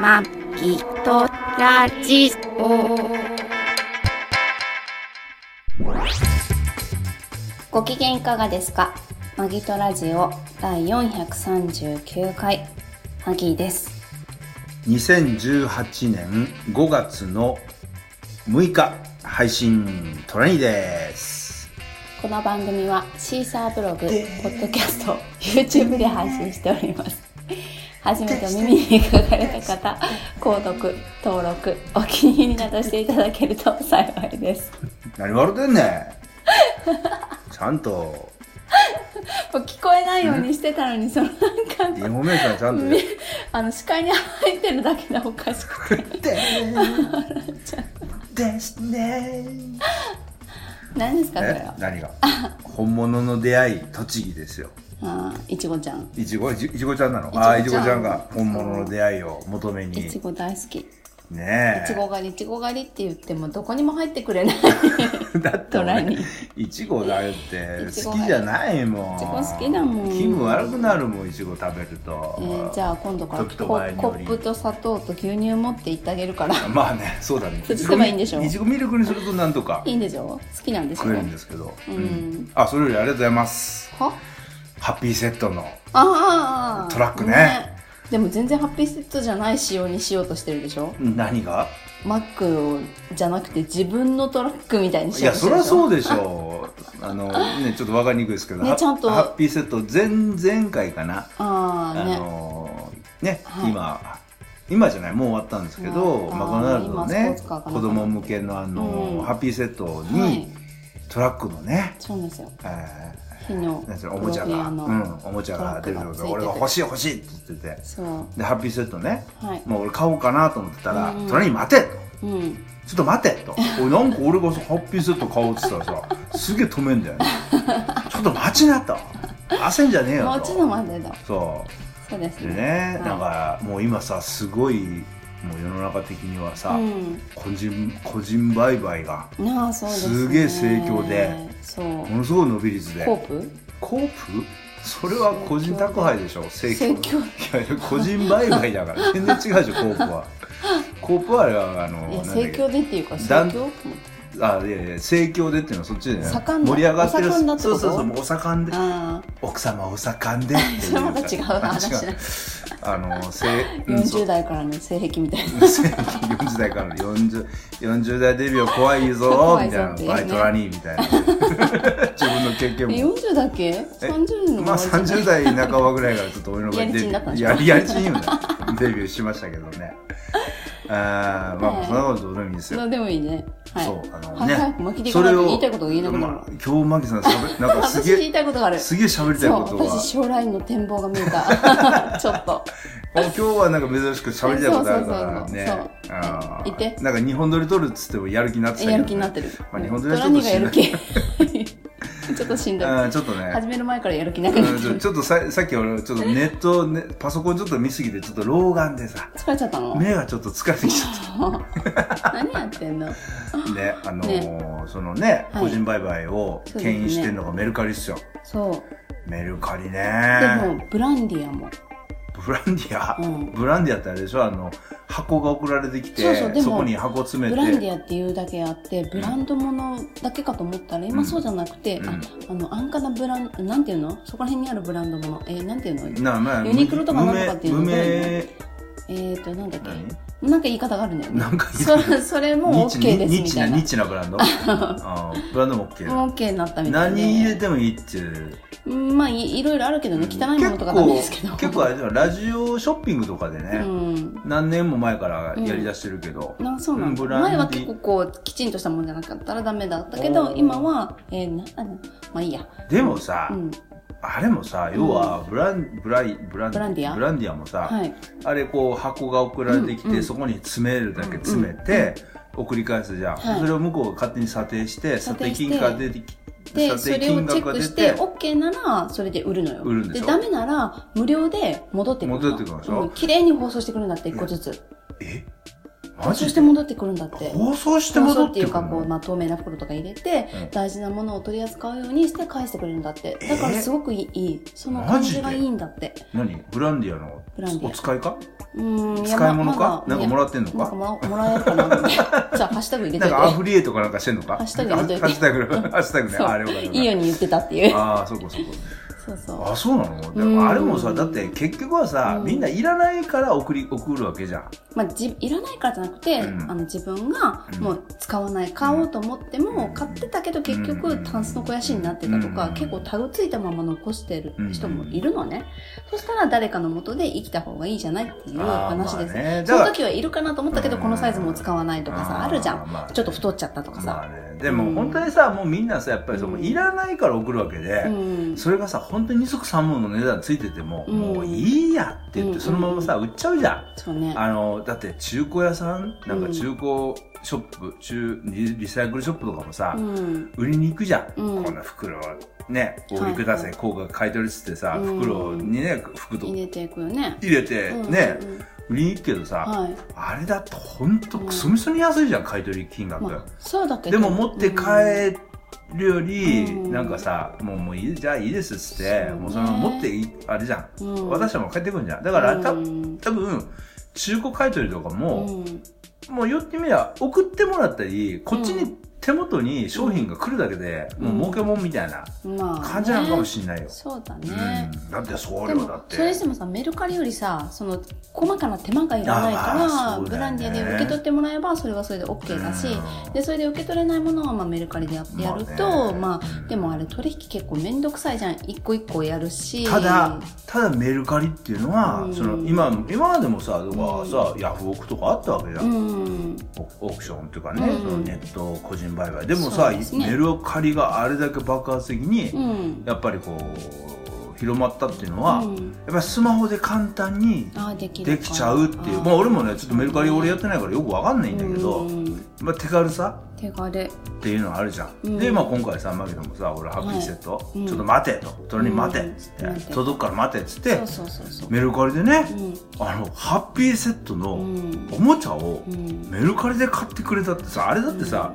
まきとラジオ。ご機嫌いかがですか？マギトラジオ第439回、マギーです。2018年5月の6日配信トラニーですこの番組はシーサーブログ、ポッドキャスト、YouTube で配信しております。初めてお耳にかかれた方、購読、登録、お気に入りなどしていただけると幸いです。何笑ってんねん。ちゃんと。もう聞こえないようにしてたのに、そのなんか、インフォメーションちゃんとあの、視界に入ってるだけでおかしくて。でですね。何ですか、それえは。何が？本物の出会い栃木ですよああ、いちごちゃん。いちごいちごちゃんなの？ああいちごちゃんが本物の出会いを求めに。いちご大好き。いねえ。ちご狩り、いちご狩りって言っても、どこにも入ってくれない。だって俺いちごだよって好きじゃないもん。いちご好きだもん。気分悪くなるもんいちご食べると、えーじゃあ今度からコップと砂糖と牛乳持って行ってあげるから。まあねそうだね。移せばいいんでしょ？いちごミルクにするとなんとか。いいんでしょ？好きなんでしょ？食えるんですけど、うん。あそれよりありがとうございます。は？ハッピーセットのああトラックね。でも全然ハッピーセットじゃない仕様にしようとしてるでしょ？何が？マックをじゃなくて自分のトラックみたいにしいやようとしてるでしょ？そりゃそうでしょう。あのねちょっと分かりにくいですけど、ハねちゃんとハッピーセット前々回かな。あああねのね、はい。今今じゃないもう終わったんですけどマクドナルドのね子供向けのあの、うん。ハッピーセットはい。にトラックのね、そうなんですよ。え火のおもちゃが、うん、おもちゃが出るので俺が欲しい欲しいって言っててでハッピーセットねはいもう俺買おうかなと思ってたらうん「トラに待て!」と。うんちょっと待てと。おいなんか俺がさハッピーセット買おうって言ったらさ、すげえ止めんだよね。ちょっと待ちなと。焦んじゃねえよと。もうちょっと待ってとそそうですう。でねね、はいなんかもう今さ、すごい、もう世の中的にはさ、うん。個人、個人売買が、すげえ盛況でそう。ものすごい伸び率で。コープ？コープ？それは個人宅配でしょ盛況。いやいや個人売買だから、全然違うでしょ、コープは。コープはあれは、あの、盛況でっていうか盛況あいやいや盛況でっていうのはそっちでね。盛り上がってるそうそうそうお盛んで。あ奥様お盛んでっていう それまた違う話あのせうんそ40う代からの性癖みたいな。40代からの 40, 40代デビューは怖いぞみたいな。ねバイトラニーみたいな。自分の経験えも40だっけ？30のまあ終わりじゃない？30代半ばぐらいからちょっと俺の場合やりちんだったんでしょやりやりちんよね。デビューしましたけどねあーまあそんなことどうでもいいですよ。でもいいね。はい。そうあのはいね。早く巻きでいかないと言いたいことが言えなくなるまあ今日マキさんなんかす私言げえいたいことがある。すげえ喋りたいことが。私将来の展望が見えた。ちょっと。今日はなんか珍しく喋りたいことあるからね。そうそうそうそう。あー。言って。なんか日本撮り撮るっつってもやる気になってたけどね。やる気になってる。まあ日本撮りはちょっとしんどいニーがやる気 ちょっとしんどい。ちょっとね。始める前からやる気なくなっちょっとささっき俺ちょっとネット、ね、パソコンちょっと見すぎてちょっと老眼でさ疲れちゃったの？目がちょっと疲れてきちゃっ 何やってんの？たねあのーそのねはい。個人売買を牽引してるのがメルカリっすよ、そう。メルカリでねもブランディアもブランディア、うん。ブランディアってあれでしょ？あの箱が送られてきてそうそうでもこに箱詰めて。ブランディアっていうだけあってブランドものだけかと思ったら今そうじゃなくて、うん。ああの安価なブランなんていうの？そこら辺にあるブランドものえー、なんていうの？なまあユニクロとかなんとかっていうの？無名えーとなんだっけ？なんか言い方があるんだよね。なんか言い方。それそれもニッチ OK ですニッチな。みたいなニッチなブランド？あーブランドも OK もう OK になったみたいで。何入れてもいいっていう。うんまあいいろいろあるけどね。汚いものとかダメですけど。結構あれラジオショッピングとかでね、うん。何年も前からやりだしてるけど、なそうなんだ、前は結構こうきちんとしたものじゃなかったらダメだったけど今はえー、なまあいいや。でもさ、うんあれもさ要はブランブライブランブランディア？ブランディアもさ、はい。あれこう箱が送られてきて、うんうん。そこに詰めるだけ詰めて、送り返すじゃん、はい。それを向こうが勝手に査定して査定金額が出てきで、査それをチェックして、OK なら、それで売るのよ。売るんでしょダメなら、無料で戻ってくるの。戻ってくるでしょ？うん。綺麗に包装してくるんだって、一個ずつ。え？包装して戻ってくるんだって。包装して包戻ってくる装っていうかこう、のまあ、透明な袋とか入れて、うん。大事なものを取り扱うようにして返してくれるんだって。だからえすごくいい,、いいその感じがいいんだって。何？ブランディアの？ブランディア。お使いか？うーん使い物か？なんかもらってんのか？なんかもらもらえるかな じゃあハッシュタグ入れとないんかアてフリエイトかなんかしてんのか？ハッシュタグ入れて。ハッシュタグ、ハッシュタグね。あれいいように言ってたっていう。ああ、そうかそうか。そうそう。あ、そうなの？でうん。もあれもさ、だって結局はさ、うん。みんないらないから送り、送るわけじゃん。まあ、じいらないからじゃなくて、うん。あの自分がもう使わない買おうと思っても、買ってたけど結局うん。タンスの肥やしになってたとか、うん。結構タグついたまま残してる人もいるのね、そしたら誰かの元で生きた方がいいじゃないっていう話です、あーまあねその時はいるかなと思ったけど、うん。このサイズも使わないとかさあるじゃん、まあちょっと太っちゃったとかまさ、あね。でもうん本当にさ、もうみんなさ、やっぱりその、うん。いらないから送るわけで、うん。それがさ、本当に二足三本の値段ついてても、うん。もういいやって言って、うん。そのままさ、売っちゃうじゃん。そうね。あの、だって中古屋さんなんか中古ショップ、中、リリサイクルショップとかもさ、うん。売りに行くじゃん。うん。こんな袋ね、お売りください、こうが買い取りっつってさ、うん。袋にね、服と入れていくよね。入れて、うん。ね、売りに行くけどさ、はい。あれだとほんとクソみそに安いじゃん、買い取り金額。まあ、そうだけど。でも持って帰るより、うん。なんかさ、もうもういい、じゃあいいですっつって、ね。もうその持ってあれじゃん。うん。私はもう帰ってくるんじゃん。だから、たうん多分、中古買い取りとかも、うん。もう言ってみりゃ、送ってもらったり、こっちに手元に商品が来るだけで、うん。もう儲けもんみたいなまあね、感じなのかもしれないよ。そうだうね、ん、だって送料だって。それにしてもさメルカリよりさその細かな手間がいらないかあら、ね。ブランディアで受け取ってもらえばそれはそれで OK だし、うん。でそれで受け取れないものはまあメルカリでややると、まあね。まあでもあれ取引結構面倒くさいじゃん。一個一個やるし。ただ、ただメルカリっていうのは、うん。その今、今までもさ、とかさ、ヤフオクとかあったわけじゃ。うんん。オオークションっていうかね、うん。そのネット個人売買。でもさ、ね。メルカリがあれだけ爆発的に、うん。やっぱりこう、広まったっていうのは、うん。やっぱりスマホで簡単にできちゃうっていう。まあ俺もね、ちょっとメルカリ俺やってないからよくわかんないんだけど、うん。まあ手軽さ手軽。っていうのはあるじゃん。うん。で、まあ今回さ、マギドもさ、俺ハッピーセット、うん。ちょっと待てと。それに待てっつって、届くから待てっつってメルカリでね、うん。あの、ハッピーセットうのん。おもちゃをうん。メルカリで買ってくれたってさ、あれだってさ、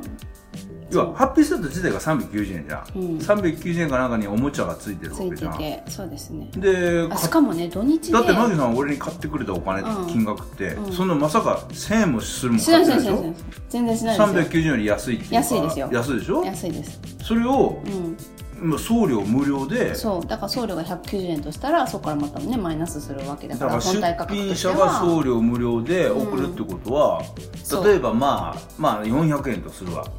要はハッピーセット自体が390円じゃん。うん。390円かなんかにおもちゃがついてるわついけじゃん。ててそうですね。で、しかもね土日で。だってマギさん俺に買ってくれたお金、うん。金額って、うん。そんなまさか1000円もするもんしない買っしてないるでしょしないしない全然しないですよ。390円より安いっていうか。安いですよ。安いでしょ？安いです。それをうん。まあ送料無料で。そうだから送料が190円としたらそこからまたねマイナスするわけだからだから出本体価格と品者が送は料無料で送るってことは、そう。例えばまあまあ400円とするわ、ね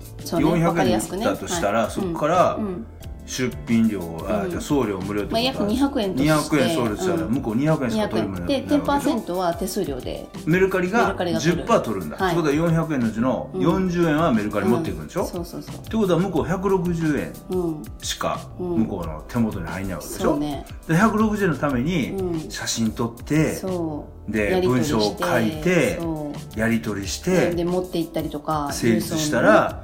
わか400りやすくね。円だとしたら、はい。そこからうん出品料、あうん。じゃあ送料無料まあ約200円として。200円送料したらうん向こう200円しか取るもん200円で10%は手数料で。メルカリメがルカリが取る。10%取るんだ、はい。ってことは400円のうちのうん。40円はメルカリ持っていくんでしょ、うそうそうそう。てことは向こう160円うん。しかうん。向こうの手元に入んないわけでしょ、そうね。で160円のためにうん。写真撮って、そうで文章を書いてそう。やり取りしでて持って行ったりとか成立したら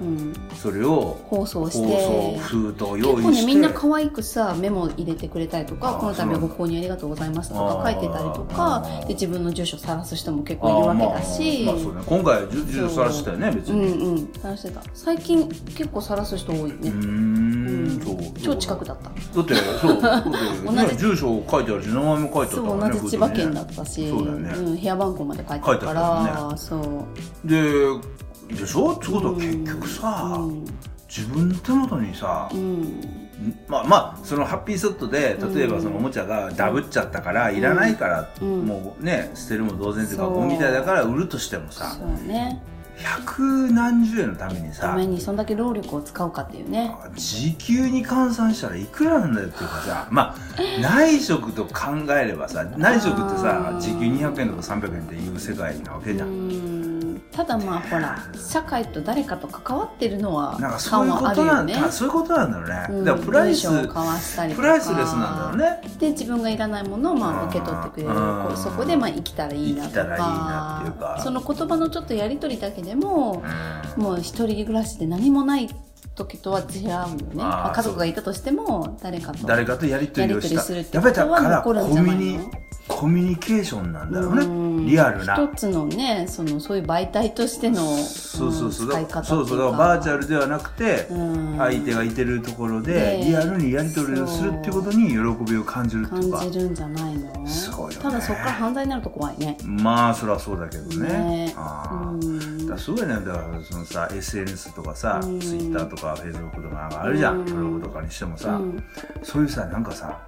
それを包装して。封筒を用結構ね意してみんな可愛くさメモ入れてくれたりとかこの度はご購入ありがとうございましたとか書いてたりとかで自分の住所晒す人も結構いるわけだし、そうね、今回住所さらしたよね別うんにうん晒してた。最近結構晒す人多いね。うーんそう。超近くだった。だってそう 同じ。ね、住所書いてあるし名前も書いてあったそうからね同じ千葉県だったし、そうだよね。ん、部屋番号まで書いてあるから、そう。ででしょ？ってことは結局さ、うん。自分の手元にさ、うん。まあまあそのハッピーセットで例えばそのおもちゃがダブっちゃったから、いらないから、うん。もうね捨てるも同然っていうかゴミみたいだから売るとしてもさそうね百何十円のためにたさめにそんだけ労力を使うかっていうね。時給に換算したらいくらなんだよっていうかさ。まあ内職と考えればさ内職ってさ時給200円とか300円っていう世界なわけじゃんただまあほら社会と誰かと関わってるのはなんかそういう感はことなんあるよね。だそういうことなんだろうね、うんだからプライス交わしたりプライスレスなんだろうね。で自分がいらないものをまあうん受け取ってくれる。うん。こうそこでまあ生きたらいいなとか。その言葉のちょっとやり取りだけでもうん。もう一人暮らしで何もない時とは違うよね。まあ家族がいたとしても誰かと誰かとやり取りをした。するってやっぱりことはだから残るんコミュニじゃないの？ココミュニケーションなんだろうね。うん。リアルな。一つのねそのそういう媒体としてのそうそうそう、ん使い方そうそう。バーチャルではなくて、うん。相手がいてるところででリアルにやり取りをするっていうことに喜びを感じるっていうか。感じるんじゃないの？すごいよね。ただそこから犯罪になると怖いね。まあそりゃそうだけどね。ねあー。うん。だすごいね。だからそのさ SNS とかさ、うん。Twitter とか Facebook とかなんかあるじゃん、うん。ブログとかにしてもさ、うん。そういうさなんかさ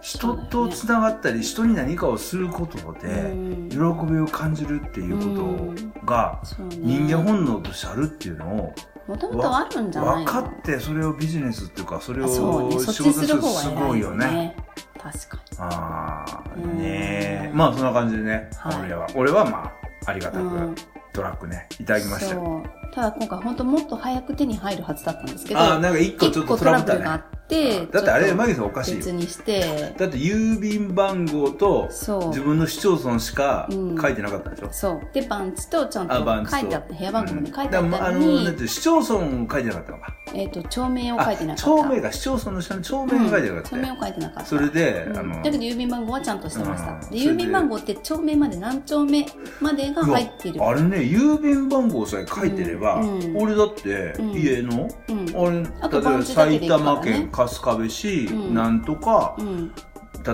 人とつながったり、人に何かをすることで、うん。喜びを感じるっていうことが、人間本能としてあるっていうのをもともとあるんじゃないの？分かってそれをビジネスっていうかそれを仕事にするすごいよね。ね。確かああうん。ねえまあそんな感じでね、はい。俺は俺はまあありがたく、うん。トラックねいただきましたよただ今回本当もっと早く手に入るはずだったんですけどああなんか一個ちょっとトトラブルがあねってだってあれマギさんおかしいよ。別にして。だって郵便番号とそう。自分の市町村しかうん。書いてなかったでしょ、そう。で番地とちゃんと書いてあった部屋番号まで書いてあったのに、だって市町村書いてなかったのか。えっ、と町名を書いてなかった。町名が市町村の下に町名が書いてなかった。よ、町名を書いてなかった。それで、うん。あのだけど郵便番号はちゃんとしてました、うんで郵便番号って町名まで何丁目までが入ってる。あれね郵便番号さえ書いてれば、うんうん。俺だってうん。家の、うん。あ例えば埼玉県春日部市、うん。なんとかうん。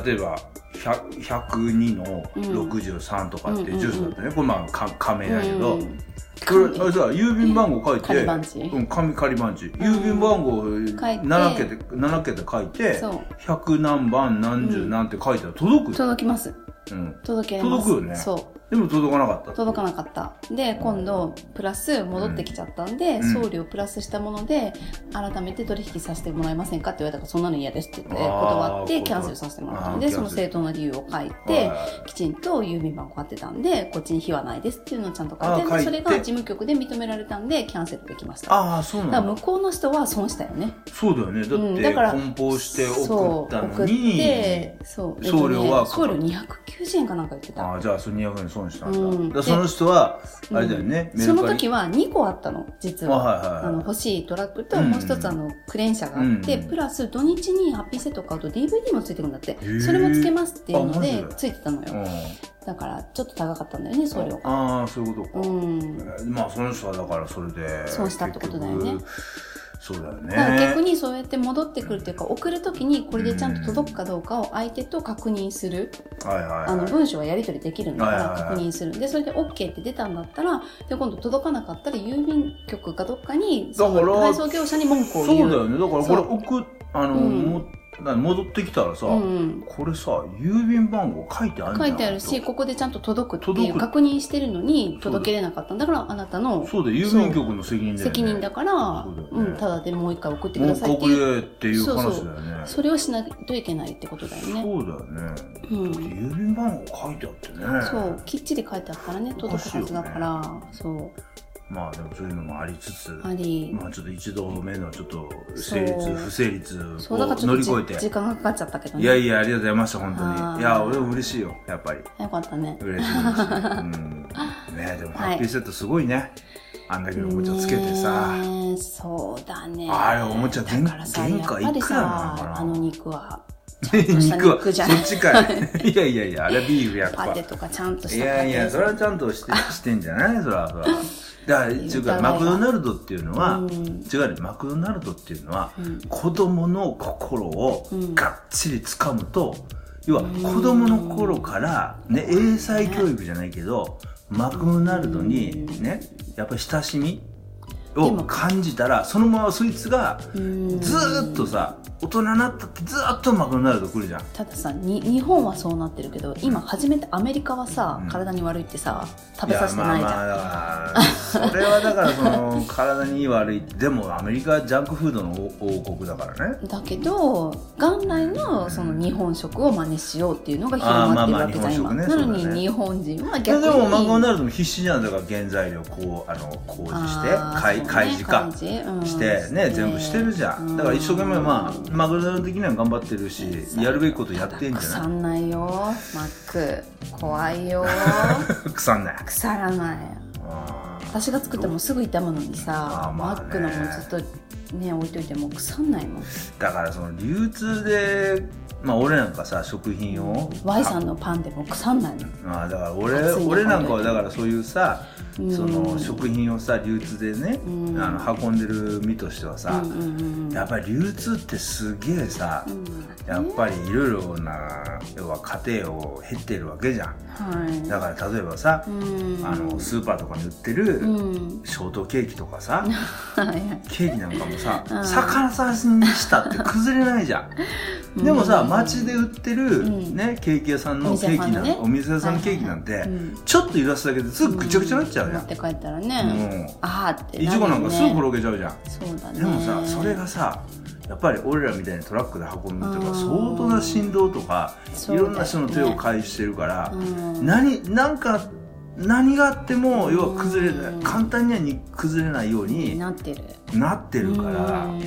例えば100 102のうん。63とかってうん住所だったね、これまあか仮名だけど、うん。これあれさ郵便番号書いて。うん紙仮番地。郵便番号7桁7桁書いてそう。100何番何十何って書いたら届くよ、届きます。うん、届け届くよね。そうでも届かなかった届かなかった。で今度プラス戻ってきちゃったんで、うん。送料プラスしたもので改めて取引させてもらえませんかって言われたからそんなの嫌ですって言って断って断キャンセルさせてもらった。あんでその正当な理由を書いてはきちんと郵便番号貼ってたんでこっちに非はないですっていうのをちゃんと書いてそれが事務局で認められたんでキャンセルできました。ああそうだなんだ向こうの人は損したよね。そうだよね。だって、うんだから梱包して送そうったの送っにてそう送料は送料290円かなんか言ってた。ああじゃあそれ200円損したんだ,、うん。だその人はあれだよね、メそルカリ。の時は2個あったの実あははいはいはい。あの欲しいトラックとうん。もう一つあのクレーン車があって、うんプラス土日にハッピーセット買うと DVD もついてくるんだって。ー。それもつけますっていうのでで？ついてたのよ。うん。だからちょっと高かったんだよね送料が。ああそういうことか、うん。えーまあその人はだからそれで損したってことだよねそうだよね。だから逆にそうやって戻ってくるっていうか送る時にこれでちゃんと届くかどうかを相手と確認するはいはいはい。あの文章はやり取りできるんだから確認する。でそれで OK って出たんだったらで今度届かなかったら郵便局かどっかに配送業者に文句をそう。言うだよね。だからこれ送っあの、うん戻ってきたらさ、うんこれさ郵便番号書いてある書いてあるしと。ここでちゃんと届くっていう確認してるのに届けれなかったんだからあなたのそうだよ。郵便局の責任だよね。責任だからね。うん、ただでもう一回送ってくださいってこいう。れっていう話だよね。それをしないといけないってことだよね。そうだよね、うん。郵便番号書いてあってね。そう。きっちり書いてあったらね届くはずだから、そうまあでもそういうのもありつつあり。まあちょっと一度目のちょっと成立不成立を乗り越えて。じ時間がかかっちゃったけどね。いやいやありがとうございました本当はいにいや俺も嬉しいよやっぱり。よかったね。嬉しい嬉しい、うん、ねでもハッピーセットすごいね、あんだけのおもちゃつけてさ、そうだね。あれおもちゃ原だからさ原価いくらなのかな？さあの肉は肉は そっちかい。いやいやいやあれはビーフやっぱ。パテとかちゃんとしいたパテ。やいやそれはちゃんとしてしてんじゃない？それはそれはだからっていうかマクドナルドっていうのは、うん。違うねマクドナルドっていうのは、うん。子供の心をうん。がっちり掴むと、要は子供の頃から、ね、英才教育じゃないけどマクドナルドにねやっぱり親しみを感じたらそのままそいつがうん。ずーっとさ大人になったってずーっとマクドナルド来るじゃん。たださに日本はそうなってるけど今初めてアメリカはさ、うん。体に悪いってさ食べさせてないじゃん、やまあまあだからそれはだからその体に悪いってでもアメリカはジャンクフードの王国だからねだけど元来のその日本食を真似しようっていうのが広まってるわけじゃん、あーまあまあ今日本食ねに日本人は逆にでもマクドナルドも必死じゃんだから原材料こうあの工事してあー開そうね開示か開示うんしてね全部してるじゃんだから一生懸命まあマクドナルド的には頑張ってるしやるべきことやってんじゃ腐んないよ。マック怖いよ。な い腐んない。腐らない。私が作ってもすぐ傷むのにさ、ね。マックのもずっとね置いといても腐んないもん。だからその流通でまあ俺なんかさ食品を。Y さんのパンでも腐んないの。あだから俺俺なんかはだからそういうさうんその食品をさ流通でねうん。あの運んでる身としてはさやっぱり流通ってすげえさやっぱりいろいろな要は家庭を減ってるわけじゃん。はい。だから例えばさうん。あのスーパーとかに売ってうるん。ショートケーキとかさはいケーキなんかもさうん。逆さしにしたって崩れないじゃん。でもさ街で売ってるうん。ねケーキ屋さんのおケーキなんお店屋さんのケーキなんてちょっと揺らすだけですぐぐちゃぐちゃになっちゃうじゃん持って帰ったらうん。ねあーっていちごなんかすぐ転げちゃうじゃん。そうだね。でもさそれがさやっぱり俺らみたいにトラックで運ぶっていうかうん。相当な振動とかいろんな人の手を介してるからうん。何なんか何があっても要は崩れないうん。簡単にはに崩れないようになってる。なってるから。うん。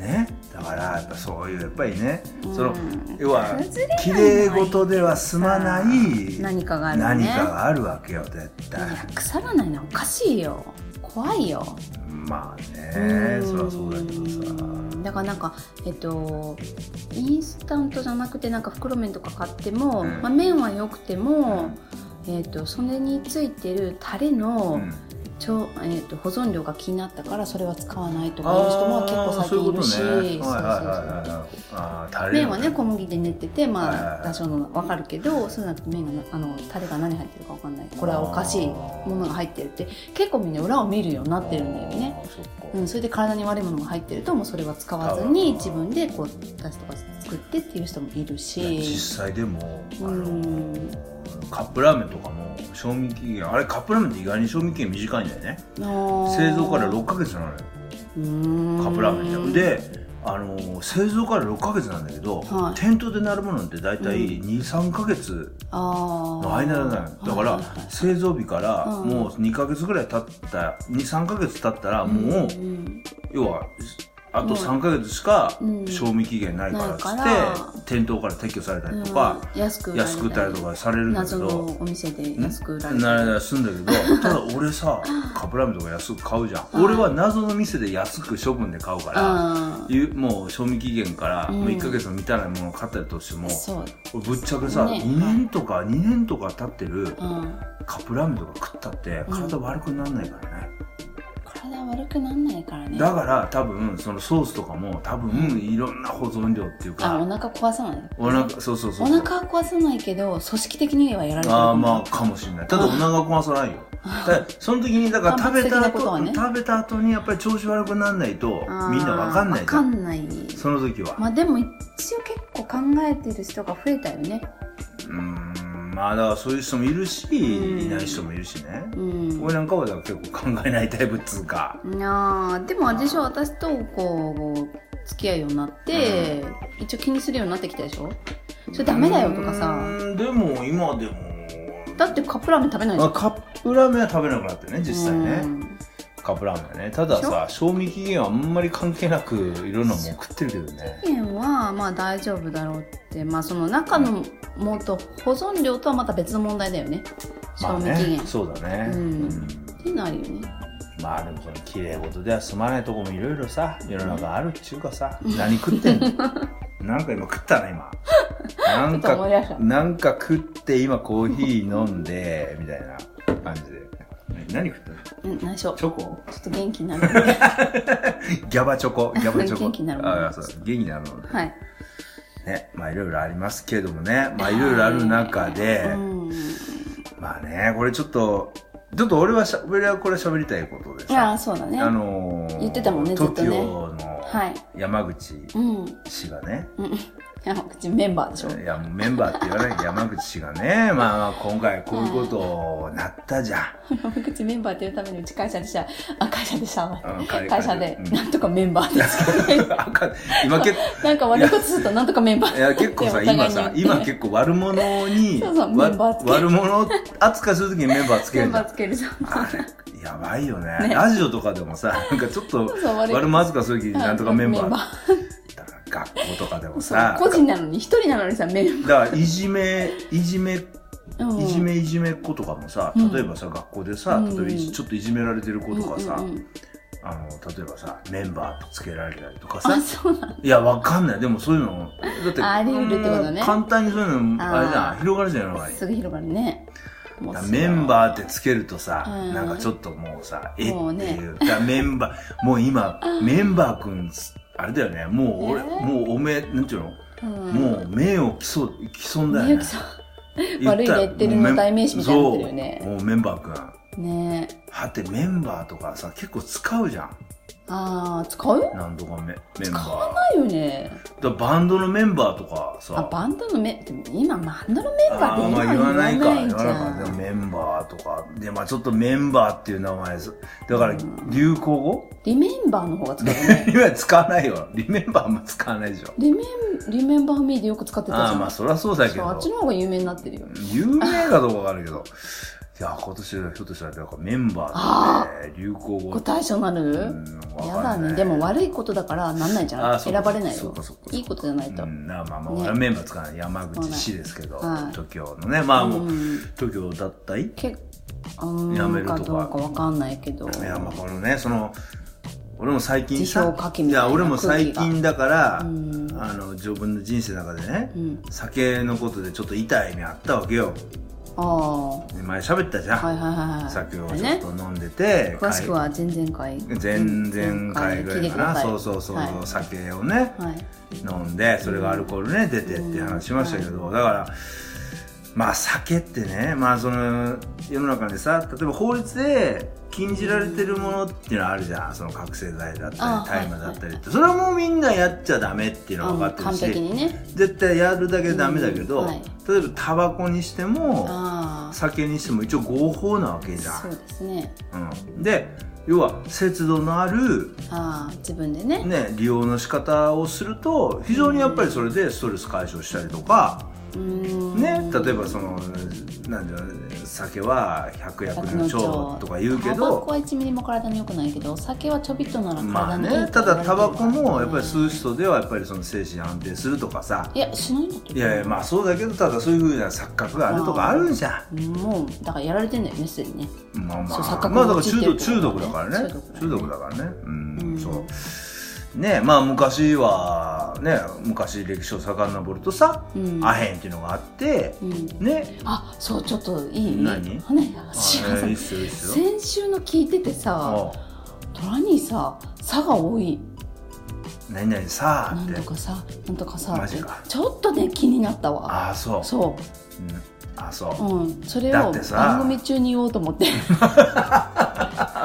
ねだからやっぱそういうやっぱりねうん。その要は綺麗事では済まない何かがあるね。何かがあるわけよ絶対。いや腐らないのおかしいよ。怖いよ。まあねそりゃそうだけどさ。うんだからなんかえっとインスタントじゃなくてなんか袋麺とか買っても、うん。まあ、麺は良くても、えっとそれについてるタレの、うんちょえっと保存量が気になったからそれは使わないとかいう人も結構最近いるし。麺はね小麦で練っててまはいはいはい。あ多少の分かるけどそうじゃなくて麺がなあのタレが何入ってるか分かんないこれはおかしいものが入ってるって。結構みんな裏を見るようになってるんだよね。うん、それで体に悪いものが入ってるともうそれは使わずに自分でこうだしとか作ってっていう人もいるし。実際でもあうのんカップラーメンとかも賞味期限あれカップラーメンって意外に賞味期限短いんだよね。製造から6ヶ月なのよ。カップラーメンってであの製造から6ヶ月なんだけど、はい。店頭でなるものって大体23ヶ月あの間なのよ。だから、製造日からうん。もう2ヶ月ぐらい経った23ヶ月経ったらもう、ん要はあと3ヶ月しかうん。賞味期限ないからっつって、店頭から撤去されたうんりとか、うん。安く売られ安く売ったりとかされるんだけ謎どのお店で安く売られてななすんだけど ただ俺さカップラーメンとか安く買うじゃん、俺は謎の店で安く処分で買うから、あいうもう賞味期限からうん。もう1ヶ月も満たないものを買ったりとしても、そう、俺ぶっちゃけさ、ね。2年とか2年とか経ってるうん、カップラーメンとか食ったって体悪くならないからね、体悪くなんないからね。だから多分そのソースとかも多分いろんな保存料っていうあおか腹壊さない。お腹そうそうそうお腹は壊さないけど組織的にはやられてるああかもまあかもしれない。ただお腹壊さないよ。だその時にだから食べた後、はね。食べた後にやっぱり調子悪くならないとみんなわかんないわかんない。その時は、まあでも一応結構考えてる人が増えたよね。うーんまあだからそういう人もいるし、んいない人もいるしね、うん。俺なんかはだから結構考えないタイプっつうか。いやーでも私は私とこう付き合うようになって、一応気にするようになってきたでしょ？それダメだよとかうさ。ーんでも今でもだってカップラーメン食べないじゃあ、カップラーメンは食べなくなってね実際ね、うんカップラーメンはね。たださ賞味期限はあんまり関係なくいろんなもん食ってるけどね。期限はまあ大丈夫だろうって。まあその中のもっと保存量とはまた別の問題だよね。賞まあ味期限、ねそうだね、うん。うん。っていうのあるよね。まあでもその綺麗事では済まないとこもいろいろさ世の中あるっちゅうかさ何食ってんの？なんか今食ったな今。なんかなんか食って今コーヒー飲んでみたいな感じで何食ったの？うん内緒。チョコ？ちょっと元気になる ギャバチョコ？ギャバチョコ。元気になるもんああそう。元気になるので。はい。ねまあいろいろありますけれどもね。まあい。ろいろある中で、うん。まあねこれちょっとちょっと俺はしゃ俺はこれ喋りたいことでいやそうだね。あのー、言ってたもんねずっとね。TOKIO のはい。山口うん。氏がね、うん山口メンバーでしょ。いやもうメンバーって言わない山口氏がね、まあまあ今回こういうことになったじゃん。山口メンバーっていうためにうち会社でした。あ会社でした。うん会会社で。うん。なんとかメンバーですけど あかん今結構、なんか悪いことするとなんとかメンバーいや結構さ、今さ、今結構悪者に、そうそうわメンバーつける。悪者扱いするときにメンバーつけメンるじゃん。バーつけるじゃん。やばいよね。ね。ラジオとかでもさ、なんかちょっと悪者扱いするときになんとかメンバー。学校とかでもさ、個人なのに一人なのにさメンバだからいじめ、いじめ、いじめいじめっ子とかもさ、うん。例えばさ、学校でさ、うん。例えばちょっといじめられてる子とかさ、うんうんうん。あの例えばさメンバーとつけられたりとかさ。いやわかんない。でもそういうのだってあり得るってことね。うん簡単にそういうのあれじゃん。広がるじゃん世の。中にすぐ広がるね。メンバーってつけるとさ、うん。なんかちょっともうさ、えっていう。だからメンバー、もう今、メンバーくん、あれだよね、もう俺、えー？もうおめえ、なんていうの、うん。もう名誉毀損、毀損だよね。悪いレッテルの代名詞みたいになってるよね。そう、もうメンバーくん。ね。はてメンバーとかさ、結構使うじゃん。ああ使う？なんとかメメン使バー。わないよねだバンドのメンバーとかさ、あバンドのメでも今バンドのメンバーって言わないか、言わないか。メンバーとか。で、まあちょっとメンバーっていう名前です。だから、うん流行語？リメンバーの方が使うよね今使わないよ。リメンバーあんま使わないでしょ。リメンリメンバーミーでよく使ってたじゃんああ、まあそりゃそうだけどあっ。ちの方が有名になってるよ有名かどうかわかるけど。いや、今年はひょっとしたら、なんか。メンバーって流行語。対象になる、うんやだね。でも悪いことだからなんないじゃん。あそうか。選ばれないよ。いいことじゃないと、うん、なまあまあ、ね。メンバー使わない。山口市ですけど、はい TOKIO のね、まあもう、ん。TOKIO 脱退けうんやめるとか。かどうかわかんないけど。いや、まあこのね、その、俺も最近辞さいなや、俺も最近だから、うん。あの、自分の人生の中でね、うん。酒のことでちょっと痛い目あったわけよ。ああは前喋ったじゃん。いはいはいはい。酒をちょっね。と飲んでて、詳しくは前々回前々回ぐらいかな、そうそうそう、はい。酒をね、はい。飲んでそれがアルコールね出てって話しましたけど、だからまあ酒ってねまあその世の中でさ例えば法律で禁じられてるものっていうのはあるじゃん。その覚醒剤だったあり大麻だったりって。それはもうみんなやっちゃダメっていうのは分かってるしにね。絶対やるだけダメだけど、うんはい。例えばタバコにしてもあ酒にしても一応合法なわけじゃん。あそうですね。うん、で要は節度のあるああ自分でね。ね、利用の仕方をすると非常にやっぱりそれでストレス解消したりとか、ね、例えばそのなんだろう酒は百薬の長とか言うけタバコどは1ミリも体に良くないけどお酒はちょびっとならまあ体にいいとねただタバコもやっぱりう吸う人ではやっぱりその精神安定するとかさ。いやしないんだっていやいやまあそうだけどただそういうふうな錯覚があるとかあるじゃもうだからやられてんだよねすでにね。んまあまあまあだから中毒中毒ね。だからね。中毒だからね。うん、うん。そうねまあ昔はね昔歴史を遡るとさ、うん。アヘンっていうのがあってうん。ね。あそうちょっといい。何？ほねあ私えーいいっさすよいいっすよ。先週の聞いててさあ虎にさ「差が多い。何々さあなんってとかさなんとかさ」って。ちょっとね気になったわ。ああそう。そうんあそう。ううん。それを番組中に言おうと思って。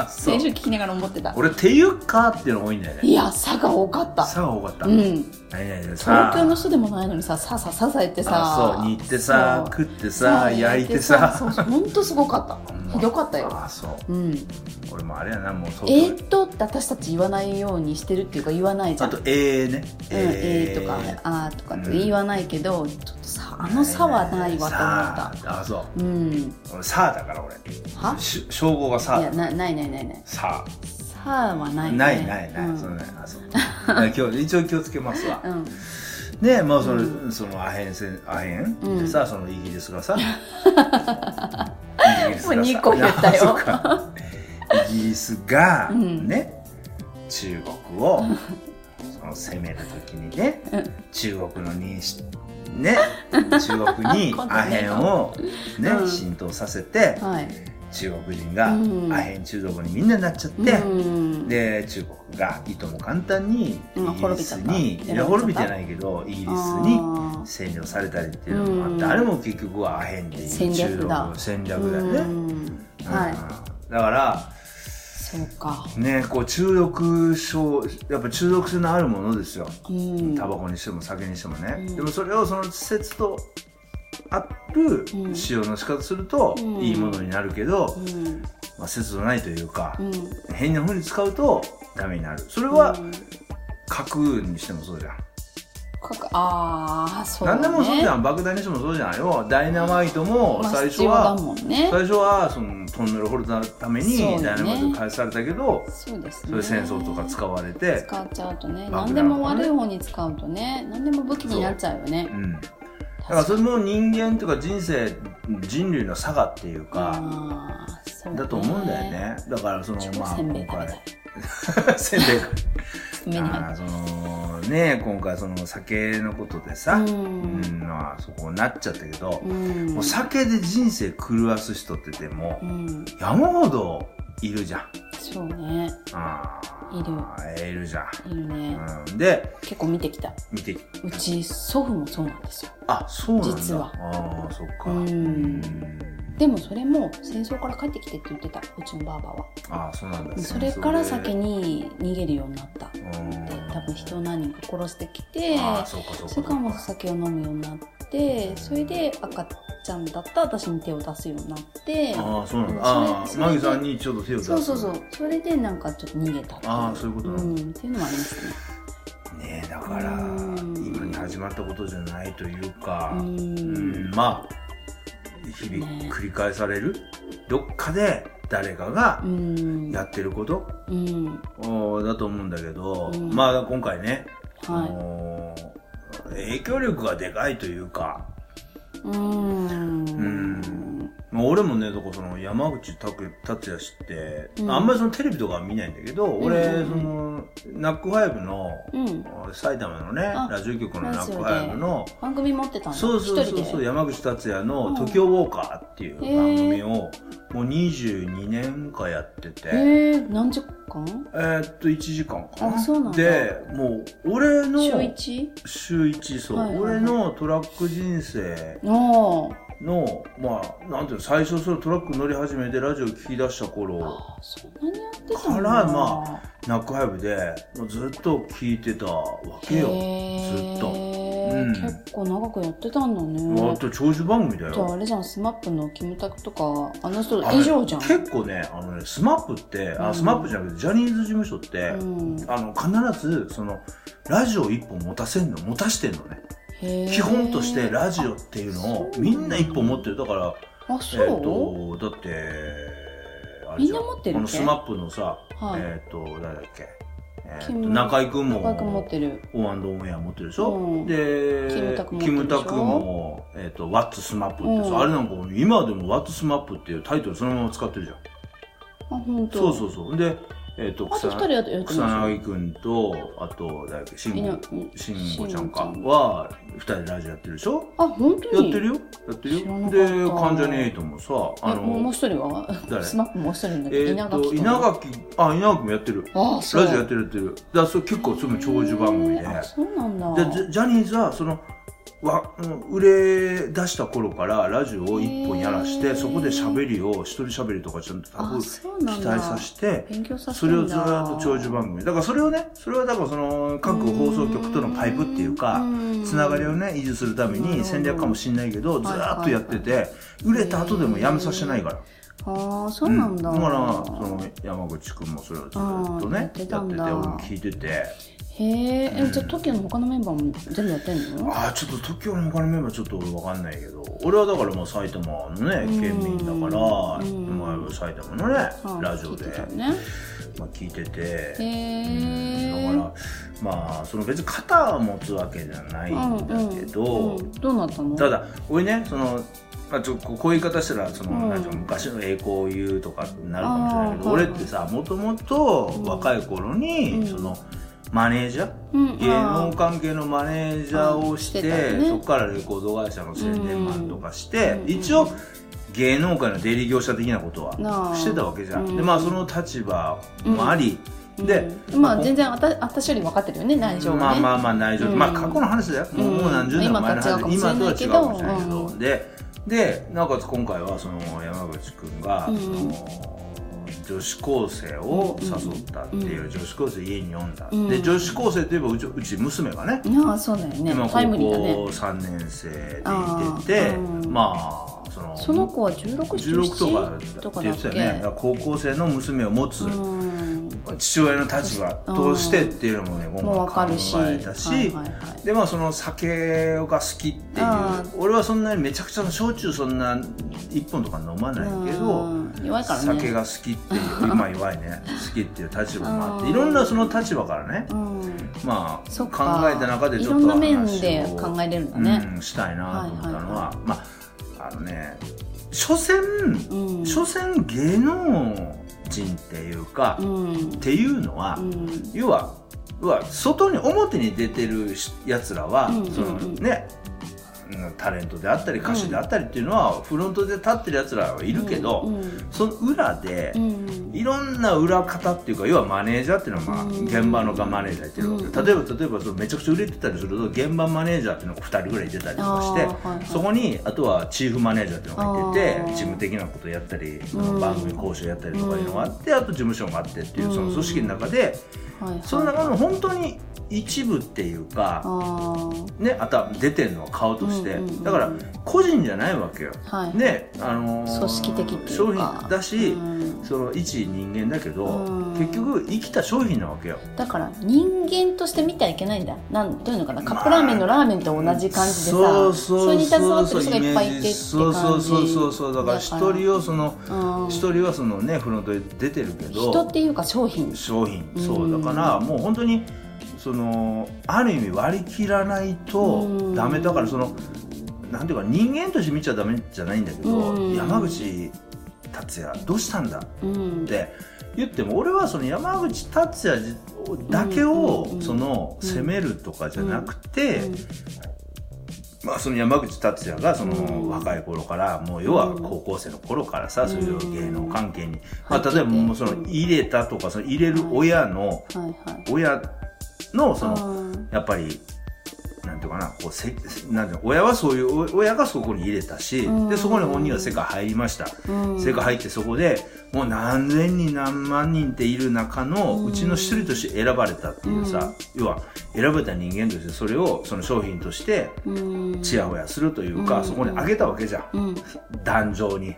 先週聞きながら思ってた。俺っていうかっていうのが多いんだよね。いや差が多かった。さあ多かった、うん。東京の人でもないのにさささささえってさ。あそう。煮ってさ食ってさ焼いてさ。本当すごかったひどかったよ。あそう。うん。俺もあれやなもう東え京ーっとって私たち言わないようにしてるっていうか言わないじゃん。あとえーね。うん、えー。とかあーとかって言わないけど、ちょっとさあの差はないわと思った。さああそう。うん。俺さあだから俺。は？し称号がさあ。いやなないないないない。さ差はない、ね、あないないない、うん。そのねあそう今日一応気をつけますわ。うん。ねまあその,、うそのアヘンせんアヘンうん。でさ、そのイギリスがさ イギリスがさもう二個言ったよ。イギリスが、うん。ね中国をその攻める時にね、うん中国の認識ね 中国にアヘンをね、うん。浸透させてはい中国人がうん。アヘン中毒にみんななっちゃって、うん。で中国がいとも簡単にイうん。ギリスに、いや滅びてないけどイギリスにあ占領されたりっていうのもあって、うん。あれも結局はアヘンっていう戦略だ。中国の戦ー略だよね、うん。はい。うんだからそうか。ねこう中毒症やっぱ中毒性のあるものですよ。うん。タバコにしても酒にしてもね、うん。でもそれをその節とあるうん。使用の仕方するとうん。いいものになるけど、うん。まあ、節度ないというか、うん。変な風に使うとダメになる。それはうん。核にしてもそうじゃん、ああそうだね。何でもそうじゃん。爆弾にしてもそうじゃん。よダイナマイトもまあ最初は、もんね。最初はそのトンネル掘るためにダイナマイト返されたけどそうですね。それ戦争とか使われて使っちゃうとね。何でも悪い方に使うとね。何でも武器になっちゃうよね。う。ん。だからそれも人間とか人生人類の差がっていうかだと思うんだよね。だからその超まあ今回。食べたい。宣伝会目に入あーそのね今回その酒のことでさ、ううんんまあそこなっちゃったけど、うん。もう酒で人生狂わす人ってでもうん。山ほどいるじゃん。そうね。あーいる。いるじゃいるね、ん、うん、で結構見てきた。見てうち祖父もそうなんですよ。あそうなんだ。実は。ああそっか。うん。でもそれも戦争から帰ってきてって言ってた。うちのばあばは。ああそうなんだ。それから酒に逃げるようになったって。うん。多分人を何人か殺してきてああそうかそうかそれからもう酒を飲むようになってそれで赤ちゃんだった私に手を出すようになってああそうなんだ。うんああマギさんにちょっと手を出す。そうそうそう。それでなんかちょっと逃げたああそういうことなうんだっていうのもありますね。ねえだからうん。今に始まったことじゃないというかううんんまあ日々ね繰り返されるどっかで誰かがうん。やってることうん。おだと思うんだけどうん。まあ今回ねあはの影響力がでかいというか。いうん俺もね、だからその山口拓達也知って、うん。あんまりそのテレビとかは見ないんだけど、俺、うん。うんうんその、ナックファイブの、うん。埼玉のねあ、ラジオ局のナックファイブの、番組持ってたんだそうそうそうそう、で？山口達也のうん。時をウォーカーっていう番組を、もう22年間やってて、えー、何時間？えーっと、1時間かな。あそうなんだ。で、もう、俺の、週一？週一そう、はいはいはい。俺のトラック人生おーの、まあ、なんていうの、最初そのトラック乗り始めてラジオ聞き出した頃、からまNACK5で、もうずっと聞いてたわけよ。ずっと。うん。結構長くやってたんだね。あと長寿番組だよ。じゃああれじゃん SMAP のキムタクとかあの人以上じゃん。結構ね、あのね、 SMAP って、あ、うん。 SMAP じゃなくて、ジャニーズ事務所って、うん。あの、必ず、その、ラジオ一本持たせんの、持たしてんのね。基本としてラジオっていうのをみんな一本持ってる。だから、あそう、えっ、と、だって、あれじゃみんな持ってるこの SMAP のさ、はい。えっ、と、誰だっけ、え中居君も、高く持ってる。オンオンエア持ってるでしょ、うん。で、キムタク持ってキるでしょ？ムタクも、えっ、SMAP ってさ、うん。あれなんか今でも What's SMAP っていうタイトルそのまま使ってるじゃん。あ本当そうそうそう。で、えっ、と、草彅君と、あと、誰だっけ、しんいなご、しんごちゃんかは、二人でラジオやってるでしょ？あ本当に？やってるよ。やってるよ。で、関ジャニもさ、あえもうもうの、一人は？誰？ SMAP もう一人だけど稲垣稲垣、あ、稲垣もやってる。あそう。ラジオやってるやってる。だそれ結構それも長寿番組で。そうなんだ。ジャニーズはそのわうん売れ出した頃からラジオを一本やらしてそこで喋りを一人喋りとかちゃんと多分期待させて勉強させそれをずっと長寿番組。だからそれをねそれはだからその各放送局とのパイプっていうかつながりをね維持するために戦略かもしれないけどずはいっとやってて売れた後でもやめさせてないから。ああそうなんだ、うん。だからその山口君もそれをずっとねやってて俺も聞いてて。へえ、えじゃあ TOKIO の他のメンバーも全部やってんの？ああちょっと TOKIO の他のメンバーちょっと俺わかんないけど。俺はだからまあ埼玉のねうん県民だから、うんまあ、埼玉のねはいラジオで聞いてね。まあ、聞いてて。だからまあその別に肩を持つわけじゃないんだけど、うん、どうなったの？ただ俺ねそのまあ、ちょこうこういう言い方したらその、うん。昔の栄光を言うとかになるかもしれないけど、俺ってさもともと若い頃に、うん。そのマネージャー、うん芸能関係のマネージャーをしてね。そこからレコード会社の宣伝マンとかして、うん一応芸能界の出入り業者的なことはしてたわけじゃん、うん。でまあその立場もあり、で、うん。まあ全然あた私より分かってるよね内情がね。まあまあまあ内情、うん。まあ過去の話だよ、もう何十年も前の話、今今とは違うかもしれないけど、うん。ででなおかつ今回はその山口君が、うん。その女子高生を誘ったっていう、女子高生家に呼んだ、うん。で女子高生といえばうちうち娘がね、ああそうだよね。今高校3年生でいてて、まあそのその子は16、16とか17とって言ってたよね。高校生の娘を持つ、うん父親の立場としてっていうのもね今もう分か回るしはいはいはいでまあその酒が好きっていうあ俺はそんなにめちゃくちゃの焼酎そんな1本とか飲まないけど、ね。酒が好きっていう 今弱いね。好きっていう立場もあってうん。いろんなその立場からねうん。まあ考えた中でちょっといろんな面話をで考えれるんだねうん、したいなと思ったのは,、はいはいはまああのね所詮、うん。所詮芸能人っていうか、っていうのは、要はは外に表に出てるやつらは、そのねタレントであったり歌手であったりっていうのは、フロントで立ってるやつらはいるけど、その裏で、いろんな裏方っていうか要はマネージャーっていうのは、まあ、現場のがマネージャーやってるわけ、例えば例えばそのめちゃくちゃ売れてたりすると現場マネージャーっていうのが2人ぐらい出たりとかして、はいはい、そこにあとはチーフマネージャーっていうのがいてて事務的なことやったり、番組講師やったりとかいうのがあって、あと事務所があってっていうその組織の中で、その中の本当に一部っていうかね、あとは出てるのは顔として、うんうんうん、だから個人じゃないわけよ、はい、ねあのー、組織的って商品だし、うん、その一人間だけど、うん、結局生きた商品なわけよ。だから人間として見てはいけないんだ。なんどういうのかな。カップラーメンのラーメンと同じ感じでさ、まあ、そうそうそれに携わってる人がいっぱいいてってそうそうそうそうそうだから一人をその一人はそのねフロントで出てるけど人っていうか商品商品そうだからもう本当にそのある意味割り切らないとダメだからそのなんていうか人間として見ちゃダメじゃないんだけど山口達也どうしたんだ？って言っても俺はその山口達也だけをその責めるとかじゃなくてまあ、その山口達也がその若い頃からもう要は高校生の頃からさそういう芸能関係に、まあ、例えばもうその入れたとかその入れる親の親のそのやっぱりなんていうかなこうせなんていう親はそういう親がそこに入れたし、でそこに本人は世界入りました、世界入ってそこでもう何千人何万人っている中のうちの一人として選ばれたっていうさ、要は選ばれた人間としてそれをその商品としてちやほやするというか、そこにあげたわけじゃん、壇上に、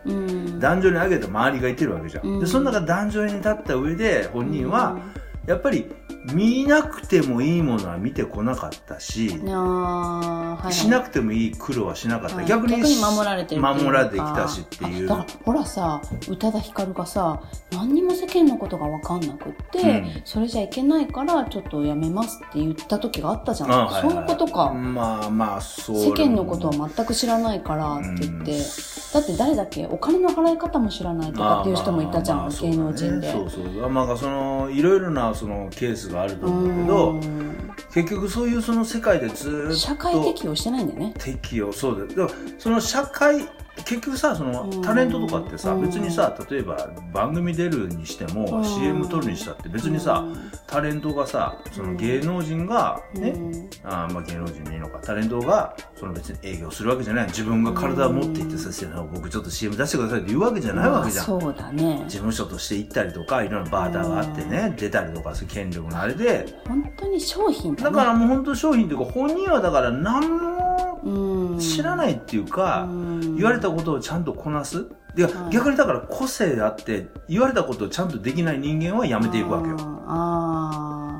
壇上にあげた周りがいてるわけじゃん、でその中壇上に立った上で本人は、やっぱり見なくてもいいものは見てこなかったし、はいはい、しなくてもいい苦労はしなかった、はい、逆に守られてる守られてきたしっていう。だからほらさ宇多田ヒカルがさ何にも世間のことが分かんなくって、うん、それじゃいけないからちょっとやめますって言った時があったじゃん、はいはい、そういうことか。まあまあそう。世間のことは全く知らないからって言って、うん、だって誰だっけお金の払い方も知らないとかっていう人もいたじゃん、まあまあ、芸能人で。そうそう。まあそのいろいろなそのケースがあると思うけど、結局そういうその世界でずっと社会適応してないんだよね。適応。そうだよ。その社会結局さそのタレントとかってさ別にさ例えば番組出るにしても CM 撮るにしたって別にさタレントがさその芸能人がねあまあ芸能人でいいのかタレントがその別に営業するわけじゃない。自分が体を持っていってさ僕ちょっと CM 出してくださいって言うわけじゃないわけじゃん。そうだね。事務所として行ったりとかいろんなバーターがあってね出たりとかそういう権力のあれで。本当に商品だ,、からもう本当商品っていうか本人はだから何も知らないっていうか言われたことをちゃんとこなす？いや、はい、逆にだから個性であって言われたことをちゃんとできない人間はやめていくわけよ。ああ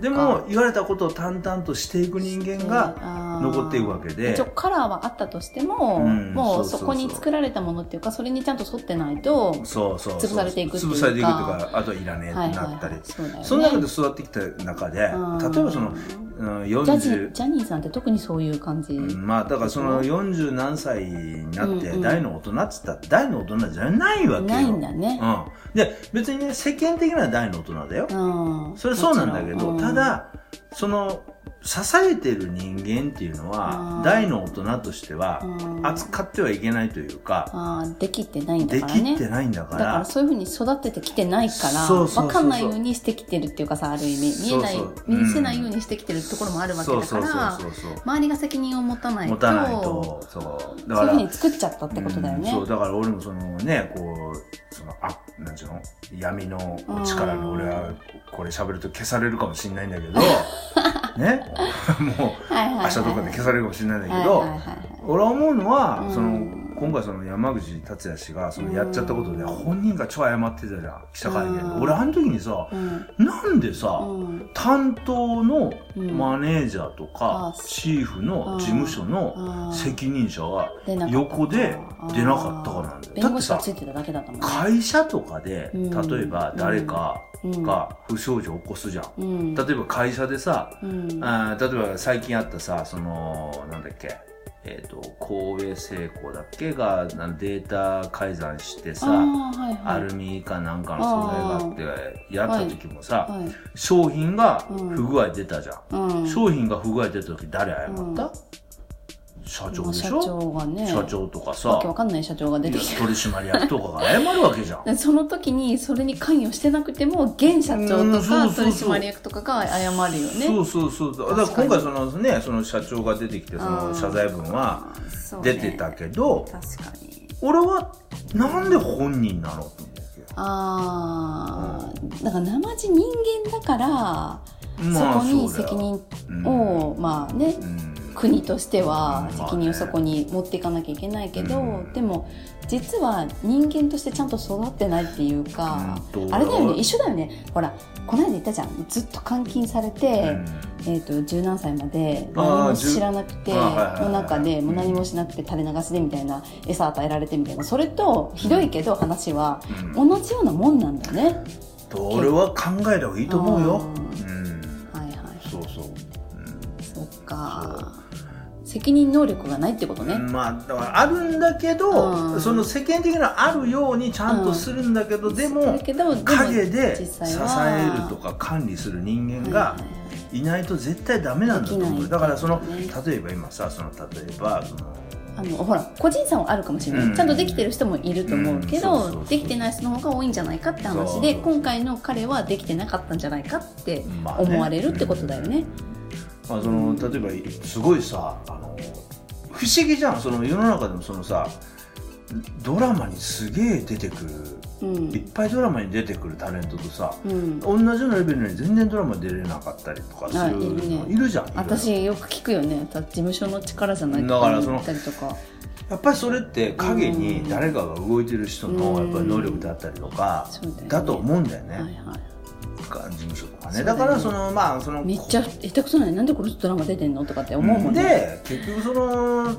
でも言われたことを淡々としていく人間が残っていくわけで。一応カラーはあったとしても、うん、もうそこに作られたものっていうかそれにちゃんと沿ってないと潰されていくっていうか。潰されていくとかあとはいらねえってなったり、そね、その中で育ってきた中で例えばそのうん、40ジャニーさんって特にそういう感じ、うん、まあだからその40何歳になって大の大人っつったら大の大人じゃないわけよ。ないんだね、うん、で別にね世間的な大の大人だよ、うん、それそうなんだけど、ただその支えてる人間っていうのは大の大人としては扱ってはいけないというかあできてないんだからね。できてないんだから。だからそういうふうに育ててきてないから分かんないようにしてきてるっていうかさある意味。見えない見せないようにしてきてるところもあるわけだから周りが責任を持たないと持たないと。そう。だからそういうふうに作っちゃったってことだよね、そう。だから俺もそのねこうそのあなんちゅうの？闇の力の俺はこれ喋ると消されるかもしれないんだけど ね。もう明日とかで消されるかもしれないんだけど、俺は思うのは、その今回その山口達也氏がそのやっちゃったことで本人が超謝ってたじゃん記者会見で、俺あの時にさ、なんでさ、担当のマネージャーとか、チーフの事務所の責任者が横で出なかったからなんだよ。だってさ会社とかで例えば誰かが不祥事を起こすじゃん、うん、例えば会社でさ、うん、あ例えば最近あったさそのなんだっけえっ、と神戸製鋼だっけ？がデータ改ざんしてさ、はいはい、アルミかなんかの素材があってやった時もさ、はい商品が不具合出たじゃん、うん、商品が不具合出た時誰謝った、うん社長でしょ、長がね社長とかさ。わけわかんない社長が出てきていや取締役とかが謝るわけじゃん。で その時にそれに関与してなくても現社長うんとか取締役とかが謝るよね。そうそうそう。だから今回そのねその社長が出てきてその謝罪文は出てたけど、確かに。俺はなんで本人なのと思うわけよ。ああだから生地人間だから、まあそこに責任を、まあねうん国としてはうん。責任をそこに持っていかなきゃいけないけど、うん。でも実は人間としてちゃんと育ってないっていうか、うん。あれだよね一緒だよね。ほらこの間言ったじゃん。ずっと監禁されて、えー、と十何歳まで何も知らなくての中でもう何もしなくて垂れ流しでみたいな餌与えられてみたいな。それとひどいけど話はうん。同じようなもんなんだよね。と俺は考えた方がいいと思うよ。ううん。はいはい。そうそう、うん。そっか責任能力がないってことね。まあだからあるんだけど、うん。その世間的なあるようにちゃんとするんだけど、でもだけどでも陰で支えるとか管理する人間がはいないと絶対ダメなんだと思う。だからそのね。例えば今さその例えばそのあのほら個人差はあるかもしれない、うん。ちゃんとできてる人もいると思うけど、できてない人の方が多いんじゃないかって話で今回の彼はできてなかったんじゃないかって思われるってことだよね。まあ、その例えばすごいさあの不思議じゃん。その世の中でもそのさドラマにすげえ出てくるうん。いっぱいドラマに出てくるタレントとさうん、同じようなレベルに全然ドラマ出れなかったりとかするあいるね。いるじゃん私よく聞くよね。事務所の力じゃないとだからそのやっぱりそれって影に誰かが動いてる人のうんやっぱり能力だったりとかだと思うんだよね、はいはい事務所とかね。だよね。だからそのまあそのめっちゃ下手くそなのになんでこの人ドラマ出てんのとかって思うもんね。で結局その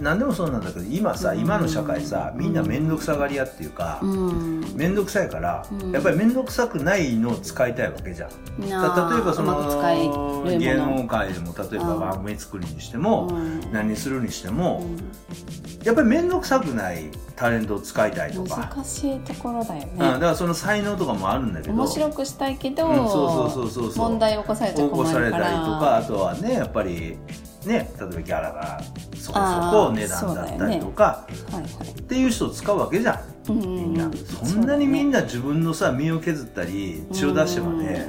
何でもそうなんだけど今さうん。今の社会さみんな面倒くさがり屋っていうかうん。面倒くさいからうん。やっぱり面倒くさくないのを使いたいわけじゃん。例えばそのの。芸能界でも例えばうん。番組作りにしてもうん。何するにしてもうんやっぱり面倒くさくないタレントを使いたいとか。難しいところだようんだかね。らその才能とかもあるんだけど。面白くしたいけど、うんそうそうそうそう。そう問題起こされちゃ起こされたりとら。かあとはねやっぱりね例えばギャラがそこそこ値段だったりとか、はいはい。っていう人を使うわけじゃん。うんみんな、そんなにみんな自分のさ身を削ったり血を出してまで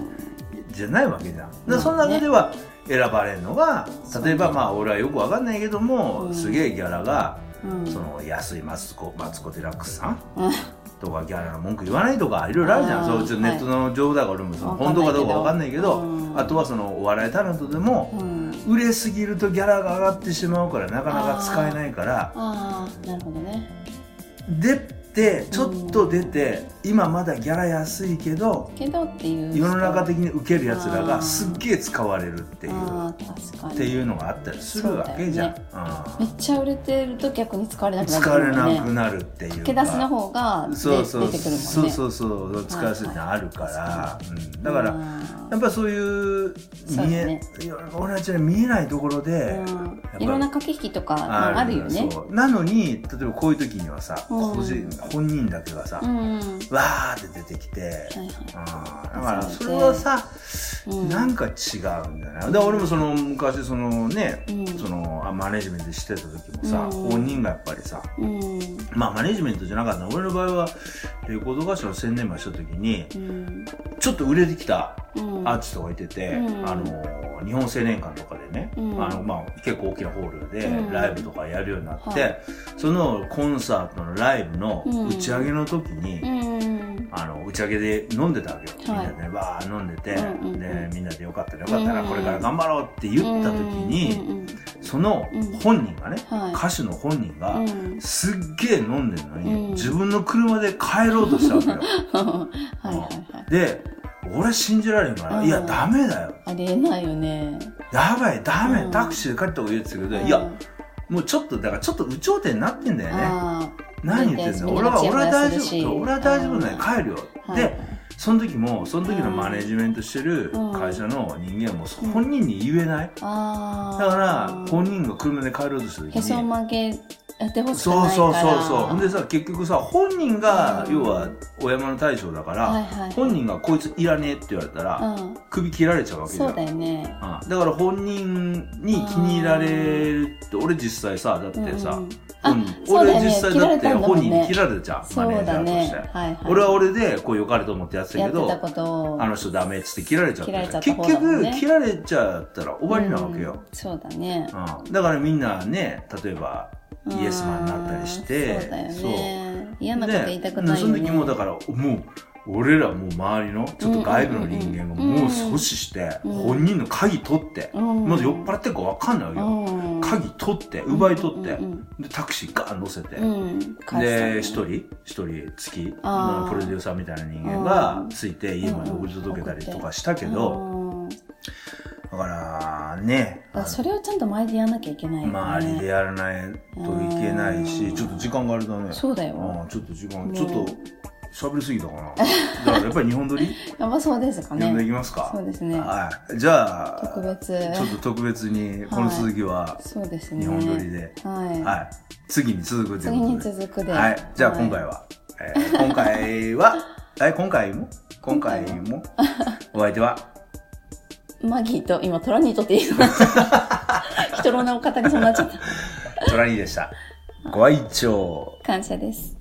じゃないわけじゃん。だその中では選ばれるのが例えばまあ俺はよくわかんないけども、うん。すげえギャラがうん。その安いマツコマツコ・デラックスさん？うん。とかギャラの文句言わないとかいろいろあるじゃん。そうちょネットの情報だから俺もその本当かどうかわかんないけど、うん。あとはそのお笑いタレントでもうん。売れすぎるとギャラが上がってしまうからなかなか使えないからなるほどね。出てちょっと出て、今まだギャラ安いけどけどっていう。人世の中的に受けるやつらがすっげえ使われるっていうっていうのがあったりするわけじゃん、めっちゃ売れてると逆に使われなくなって使われなくなるっていうか。駆け出しの方がでそうそう出てくるもんね。そうそうそう使わせてあるから、うん、だからやっぱそういう見え、ね俺たちは見えないところで、いろんな駆け引きとかあるよね。なのに例えばこういう時にはさ、うん。個人本人だけがさ、うんわーって出てきて、はいはい。うん。だからそれはさ、うん。なんか違うんじゃないで俺もその昔そのね、うん。そのあマネジメントしてた時もさ、うん。本人がやっぱりさうん。まあマネジメントじゃなかった。俺の場合はレコード会社の宣伝マンした時にうん。ちょっと売れてきたうん。アーティストがいてて、うん。あの日本青年館とかでね、うん。あのまあ、結構大きなホールでうん。ライブとかやるようになって、はい。そのコンサートのライブの打ち上げの時に、うん。あの打ち上げで飲んでたわけよ、はい。みんなでバー飲んでて、うんうんうん。でみんなでよかったらよかったらうんこれから頑張ろうって言った時に、うんうんそのうん。本人がね、はい。歌手の本人が、うん。すっげえ飲んでるのに、うん。自分の車で帰ろうとしたわけよ。はいはいはい。で俺信じられへんから、うん。いやダメだよ。ありえないよねやばいダメ、うん。タクシーで帰った方がいいって言ってたけど、うん。いやもうちょっとだからちょっと有頂天になってんだよね。あ何言ってんの？俺は俺は大丈夫俺は大丈夫だよ。うん。帰るよ、ーでその時もその時のマネジメントしてる会社の人間も本人に言えない、だから本人が車で帰ろうとした時にへそ曲げやってほしくそうないから。そうそうそうほんでさ結局さ本人が、うん要はお山の大将だから、はいはい。本人がこいついらねえって言われたら、うん。首切られちゃうわけじゃん。そうだよね。うん。だから本人に気に入られるって俺実際さだってさ、うん俺実際だって本人に切られたじゃうマネージャーとして、はいはい。俺は俺でこう良かれと思ってやってたけどあの人ダメっつって切られちゃったじゃん。切られちゃったね。局切られちゃったら終わりなわけよ、うん。そうだね。うん。だからみんなね例えばイエスマンになったりしてうんそうだよね。嫌なこと言いたくでないよね。その時もだからもう俺らもう周りのちょっと外部の人間がもう阻止して、うん。本人の鍵取って、うん。まず酔っ払ってるか分かんないよ、うん。鍵取って奪い取って、でタクシーガーン乗せて、うん。で一人一人付きプロデューサーみたいな人間がついて家まで送り届けたりとかしたけど、うんだからね。だからそれをちゃんと周りでやらなきゃいけないよね。周りでやらないといけないし、うん。ちょっと時間があれだね。そうだよ。うんちょっと時間、ね。ちょっと喋りすぎたかな。だからやっぱり日本撮り？やっぱそうですか読んでいねきますか。そうですね。はい。じゃあ特別。ちょっと特別にこの続きはそうですね。日本撮りで、はい、はい。次に続くという次に続くで。はい。じゃあ今回は、えー今回は え今回も？今回も？お相手はマギーと今トラニーとって言いそうになっちゃった人の名を語りそうになっちゃった。トラニーでした。ご愛聴感謝です